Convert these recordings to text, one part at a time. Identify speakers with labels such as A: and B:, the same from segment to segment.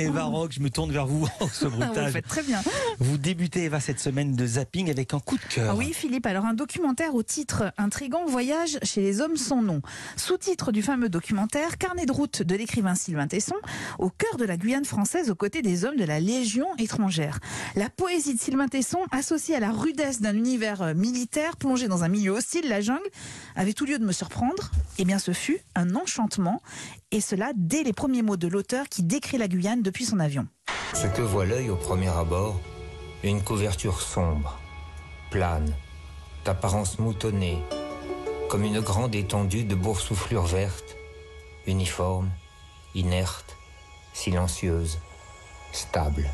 A: Eva Rock, je me tourne vers vous ce
B: Ah, Vous faites très bien.
A: Vous débutez Eva cette semaine de zapping avec un coup de cœur.
B: Ah oui, Philippe, alors un documentaire au titre intrigant Voyage chez les hommes sans nom. Sous-titre du fameux documentaire Carnet de route de l'écrivain Sylvain Tesson, au cœur de la Guyane française aux côtés des hommes de la Légion étrangère. La poésie de Sylvain Tesson, associée à la rudesse d'un univers euh, militaire plongé dans un milieu hostile, la jungle, avait tout lieu de me surprendre. Eh bien, ce fut un enchantement, et cela dès les premiers mots de l'auteur qui décrit la Guyane depuis son avion.
C: Ce que voit l'œil au premier abord, une couverture sombre, plane, d'apparence moutonnée, comme une grande étendue de boursouflure verte, uniforme, inerte, silencieuse, stable.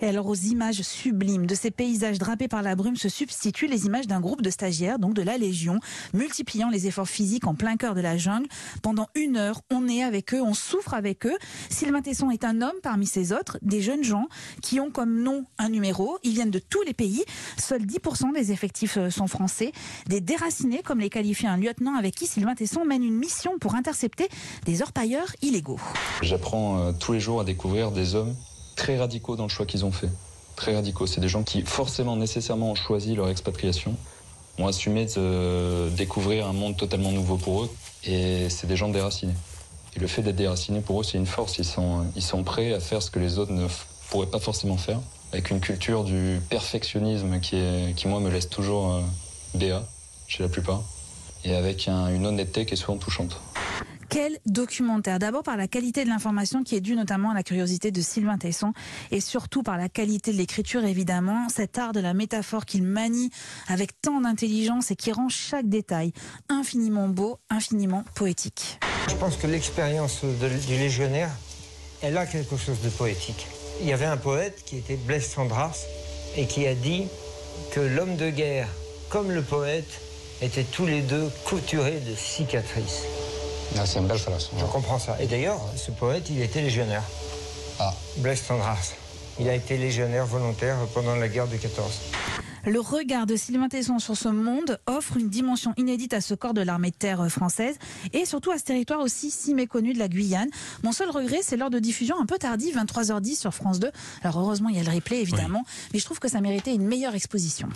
B: Et alors aux images sublimes de ces paysages drapés par la brume se substituent les images d'un groupe de stagiaires, donc de la Légion, multipliant les efforts physiques en plein cœur de la jungle. Pendant une heure, on est avec eux, on souffre avec eux. Sylvain Tesson est un homme parmi ces autres, des jeunes gens qui ont comme nom un numéro. Ils viennent de tous les pays. Seuls 10% des effectifs euh, sont français. Des déracinés, comme les qualifie un lieutenant avec qui Sylvain Tesson mène une mission pour intercepter des orpailleurs illégaux.
D: J'apprends euh, tous les jours à découvrir des hommes très radicaux dans le choix qu'ils ont fait. Très radicaux. C'est des gens qui, forcément, nécessairement, ont choisi leur expatriation, ont assumé de euh, découvrir un monde totalement nouveau pour eux. Et c'est des gens déracinés. Et le fait d'être déracinés, pour eux, c'est une force. Ils sont, ils sont prêts à faire ce que les autres ne pourraient pas forcément faire. Avec une culture du perfectionnisme qui, qui moi, me laisse toujours euh, béat, chez la plupart. Et avec un- une honnêteté qui est souvent touchante.
B: Quel documentaire? D'abord par la qualité de l'information qui est due notamment à la curiosité de Sylvain Tesson et surtout par la qualité de l'écriture évidemment, cet art de la métaphore qu'il manie avec tant d'intelligence et qui rend chaque détail infiniment beau, infiniment poétique.
E: Je pense que l'expérience du légionnaire, elle a quelque chose de poétique. Il y avait un poète qui était Blaise Sandras et qui a dit que l'homme de guerre comme le poète étaient tous les deux couturés de cicatrices.
F: C'est une belle phrase.
E: Je comprends ça. Et d'ailleurs, ce poète, il était légionnaire.
F: Ah.
E: Blaise Sandras. Il a été légionnaire volontaire pendant la guerre de 14.
B: Le regard de Sylvain Tesson sur ce monde offre une dimension inédite à ce corps de l'armée de terre française et surtout à ce territoire aussi si méconnu de la Guyane. Mon seul regret, c'est l'heure de diffusion un peu tardive, 23h10 sur France 2. Alors heureusement, il y a le replay évidemment, mais je trouve que ça méritait une meilleure exposition.